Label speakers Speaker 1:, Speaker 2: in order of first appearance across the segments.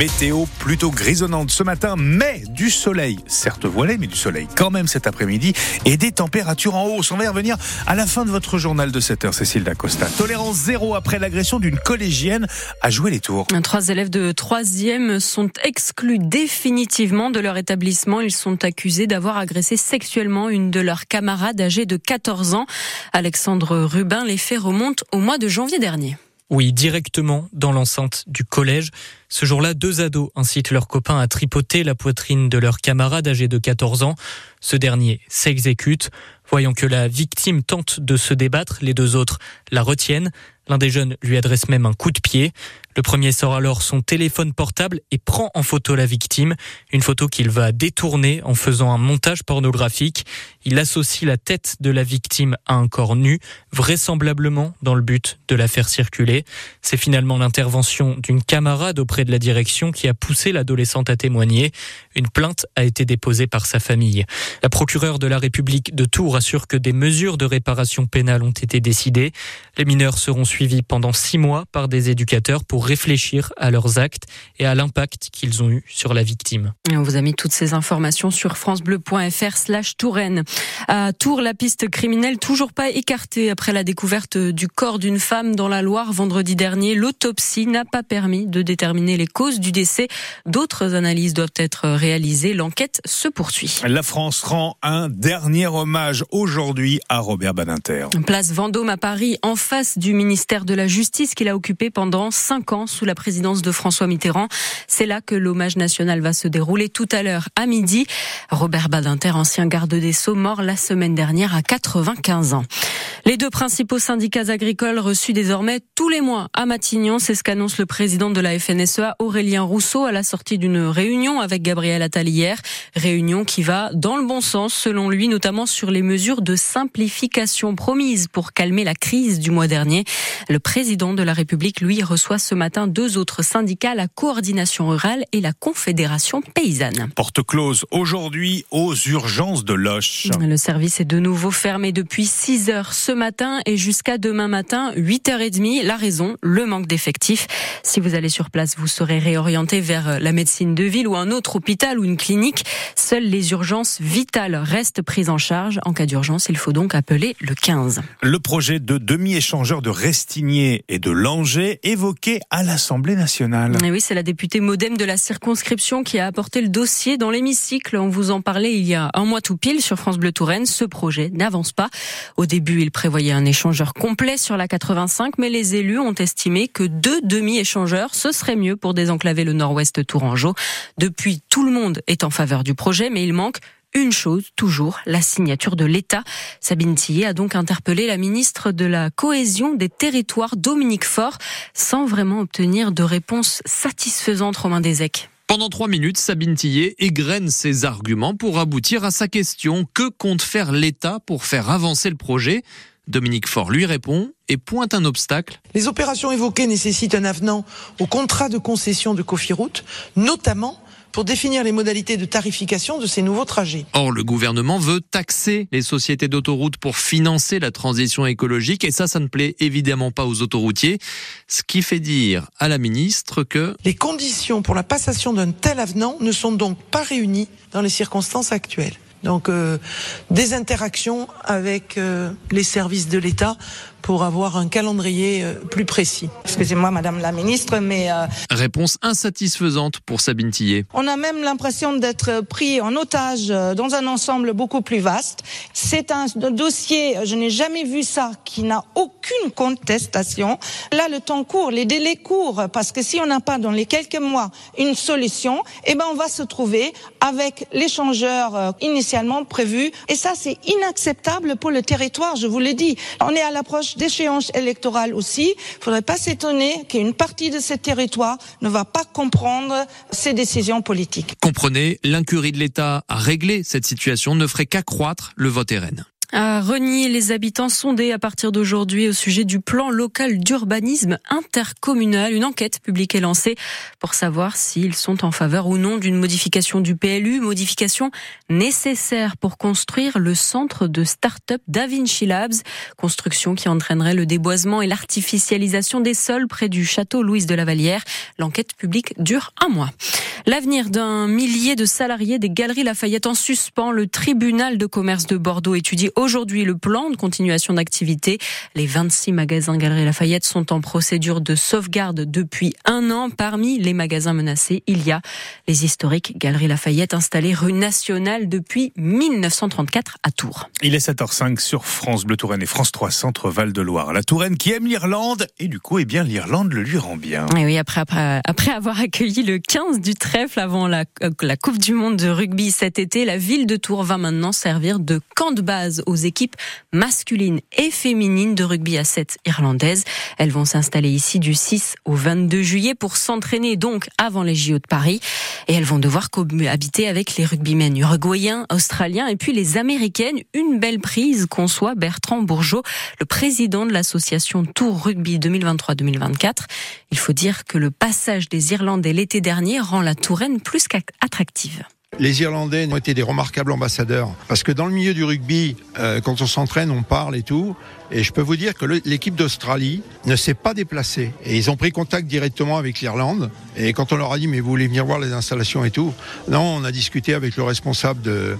Speaker 1: Météo plutôt grisonnante ce matin, mais du soleil, certes voilé, mais du soleil quand même cet après-midi, et des températures en hausse. On va y revenir à la fin de votre journal de 7h, Cécile Dacosta. Tolérance zéro après l'agression d'une collégienne à jouer les tours.
Speaker 2: Trois élèves de troisième sont exclus définitivement de leur établissement. Ils sont accusés d'avoir agressé sexuellement une de leurs camarades âgée de 14 ans. Alexandre Rubin, les faits remontent au mois de janvier dernier.
Speaker 3: Oui, directement dans l'enceinte du collège. Ce jour-là, deux ados incitent leurs copains à tripoter la poitrine de leur camarade âgé de 14 ans. Ce dernier s'exécute. Voyant que la victime tente de se débattre, les deux autres la retiennent. L'un des jeunes lui adresse même un coup de pied. Le premier sort alors son téléphone portable et prend en photo la victime, une photo qu'il va détourner en faisant un montage pornographique. Il associe la tête de la victime à un corps nu, vraisemblablement dans le but de la faire circuler. C'est finalement l'intervention d'une camarade auprès de la direction qui a poussé l'adolescente à témoigner. Une plainte a été déposée par sa famille. La procureure de la République de Tours assure que des mesures de réparation pénale ont été décidées. Les mineurs seront suivis pendant six mois par des éducateurs pour réfléchir à leurs actes et à l'impact qu'ils ont eu sur la victime.
Speaker 2: Et on vous a mis toutes ces informations sur francebleu.fr slash Touraine. À Tours, la piste criminelle toujours pas écartée après la découverte du corps d'une femme dans la Loire vendredi dernier. L'autopsie n'a pas permis de déterminer les causes du décès. D'autres analyses doivent être réalisées. L'enquête se poursuit.
Speaker 1: La France rend un dernier hommage aujourd'hui à Robert Badinter.
Speaker 2: Place Vendôme à Paris, en face du ministère de la Justice qu'il a occupé pendant cinq ans sous la présidence de François Mitterrand. C'est là que l'hommage national va se dérouler tout à l'heure à midi. Robert Badinter, ancien garde des Sceaux, mort la semaine dernière à 95 ans. Les deux principaux syndicats agricoles reçus désormais tous les mois à Matignon, c'est ce qu'annonce le président de la FNSEA, Aurélien Rousseau, à la sortie d'une réunion avec Gabriel Attal hier. Réunion qui va dans le bon sens, selon lui, notamment sur les mesures de simplification promises pour calmer la crise du mois dernier. Le président de la République, lui, reçoit ce matin deux autres syndicats, la coordination rurale et la confédération paysanne.
Speaker 1: Porte close aujourd'hui aux urgences de Loche.
Speaker 2: Le service est de nouveau fermé depuis 6 heures ce matin et jusqu'à demain matin, 8h30. La raison, le manque d'effectifs. Si vous allez sur place, vous serez réorienté vers la médecine de ville ou un autre hôpital ou une clinique. Seules les urgences vitales restent prises en charge. En cas d'urgence, il faut donc appeler le 15.
Speaker 1: Le projet de demi-échangeur de Et de Langeais évoqué à l'Assemblée nationale.
Speaker 2: Oui, c'est la députée modem de la circonscription qui a apporté le dossier dans l'hémicycle. On vous en parlait il y a un mois tout pile sur France Bleu Touraine. Ce projet n'avance pas. Au début, il prévoyait un échangeur complet sur la 85, mais les élus ont estimé que deux demi-échangeurs, ce serait mieux pour désenclaver le nord-ouest tourangeau. Depuis, tout le monde est en faveur du projet, mais il manque une chose, toujours, la signature de l'État. Sabine Tillet a donc interpellé la ministre de la Cohésion des Territoires, Dominique Faure, sans vraiment obtenir de réponse satisfaisante, Romain Desec.
Speaker 4: Pendant trois minutes, Sabine Tillet égrène ses arguments pour aboutir à sa question. Que compte faire l'État pour faire avancer le projet? Dominique Faure lui répond et pointe un obstacle.
Speaker 5: Les opérations évoquées nécessitent un avenant au contrat de concession de Cofiroute, notamment pour définir les modalités de tarification de ces nouveaux trajets.
Speaker 4: Or, le gouvernement veut taxer les sociétés d'autoroutes pour financer la transition écologique et ça, ça ne plaît évidemment pas aux autoroutiers. Ce qui fait dire à la ministre que...
Speaker 5: Les conditions pour la passation d'un tel avenant ne sont donc pas réunies dans les circonstances actuelles. Donc euh, des interactions avec euh, les services de l'État pour avoir un calendrier euh, plus précis.
Speaker 6: Excusez-moi, Madame la Ministre, mais... Euh,
Speaker 4: Réponse insatisfaisante pour Sabine Tillet.
Speaker 6: On a même l'impression d'être pris en otage dans un ensemble beaucoup plus vaste. C'est un dossier, je n'ai jamais vu ça, qui n'a aucune contestation. Là, le temps court, les délais courent, parce que si on n'a pas dans les quelques mois une solution, eh ben on va se trouver avec l'échangeur initialement prévu. Et ça, c'est inacceptable pour le territoire, je vous l'ai dit. On est à l'approche d'échéance électorale aussi. Il faudrait pas s'étonner qu'une partie de ces territoires ne va pas comprendre ces décisions politiques.
Speaker 4: Comprenez, l'incurie de l'État à régler cette situation ne ferait qu'accroître le vote RN
Speaker 2: renier les habitants sondés à partir d'aujourd'hui au sujet du plan local d'urbanisme intercommunal. Une enquête publique est lancée pour savoir s'ils sont en faveur ou non d'une modification du PLU, modification nécessaire pour construire le centre de start-up d'Avinci Labs, construction qui entraînerait le déboisement et l'artificialisation des sols près du château Louise de la Vallière. L'enquête publique dure un mois. L'avenir d'un millier de salariés des Galeries Lafayette en suspens. Le tribunal de commerce de Bordeaux étudie aujourd'hui le plan de continuation d'activité. Les 26 magasins Galeries Lafayette sont en procédure de sauvegarde depuis un an. Parmi les magasins menacés, il y a les historiques Galeries Lafayette installées rue Nationale depuis 1934 à Tours.
Speaker 1: Il est 7h05 sur France Bleu Touraine et France 3 Centre Val de Loire. La Touraine qui aime l'Irlande et du coup, eh bien, l'Irlande le lui rend bien.
Speaker 2: Et oui, après, après, après avoir accueilli le 15 du trèfle avant la, euh, la Coupe du Monde de rugby cet été, la ville de Tours va maintenant servir de camp de base aux équipes masculines et féminines de rugby à 7 irlandaises. Elles vont s'installer ici du 6 au 22 juillet pour s'entraîner donc avant les JO de Paris. Et elles vont devoir cohabiter avec les rugbymen uruguayens, australiens et puis les américaines. Une belle prise conçoit Bertrand Bourgeot, le président de l'association Tour Rugby 2023-2024. Il faut dire que le passage des Irlandais l'été dernier rend la Touraine plus qu'attractive.
Speaker 7: Les Irlandais ont été des remarquables ambassadeurs parce que dans le milieu du rugby, euh, quand on s'entraîne, on parle et tout. Et je peux vous dire que l'équipe d'Australie ne s'est pas déplacée. Et ils ont pris contact directement avec l'Irlande. Et quand on leur a dit, mais vous voulez venir voir les installations et tout, non, on a discuté avec le responsable de,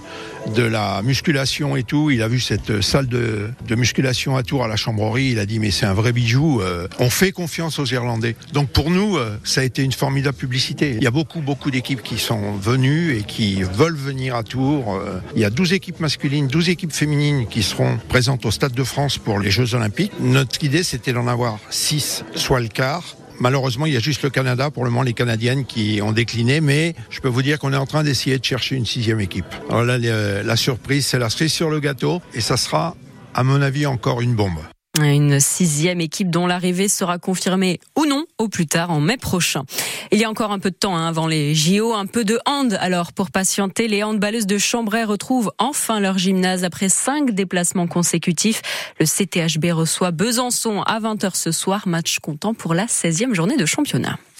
Speaker 7: la musculation et tout. Il a vu cette salle de, de musculation à Tours à la Chambrerie. Il a dit, mais c'est un vrai bijou. Euh, on fait confiance aux Irlandais. Donc pour nous, euh, ça a été une formidable publicité. Il y a beaucoup, beaucoup d'équipes qui sont venues et qui veulent venir à Tours. Euh, il y a 12 équipes masculines, 12 équipes féminines qui seront présentes au Stade de France pour les Jeux Olympiques. Notre idée, c'était d'en avoir 6, soit le quart. Malheureusement, il y a juste le Canada, pour le moment les Canadiennes qui ont décliné, mais je peux vous dire qu'on est en train d'essayer de chercher une sixième équipe. Alors là, la surprise, c'est la cerise sur le gâteau, et ça sera, à mon avis, encore une bombe.
Speaker 2: Une sixième équipe dont l'arrivée sera confirmée ou non au plus tard en mai prochain. Il y a encore un peu de temps hein, avant les JO, un peu de hand. Alors pour patienter, les handballeuses de Chambray retrouvent enfin leur gymnase après cinq déplacements consécutifs. Le CTHB reçoit Besançon à 20h ce soir, match comptant pour la 16e journée de championnat.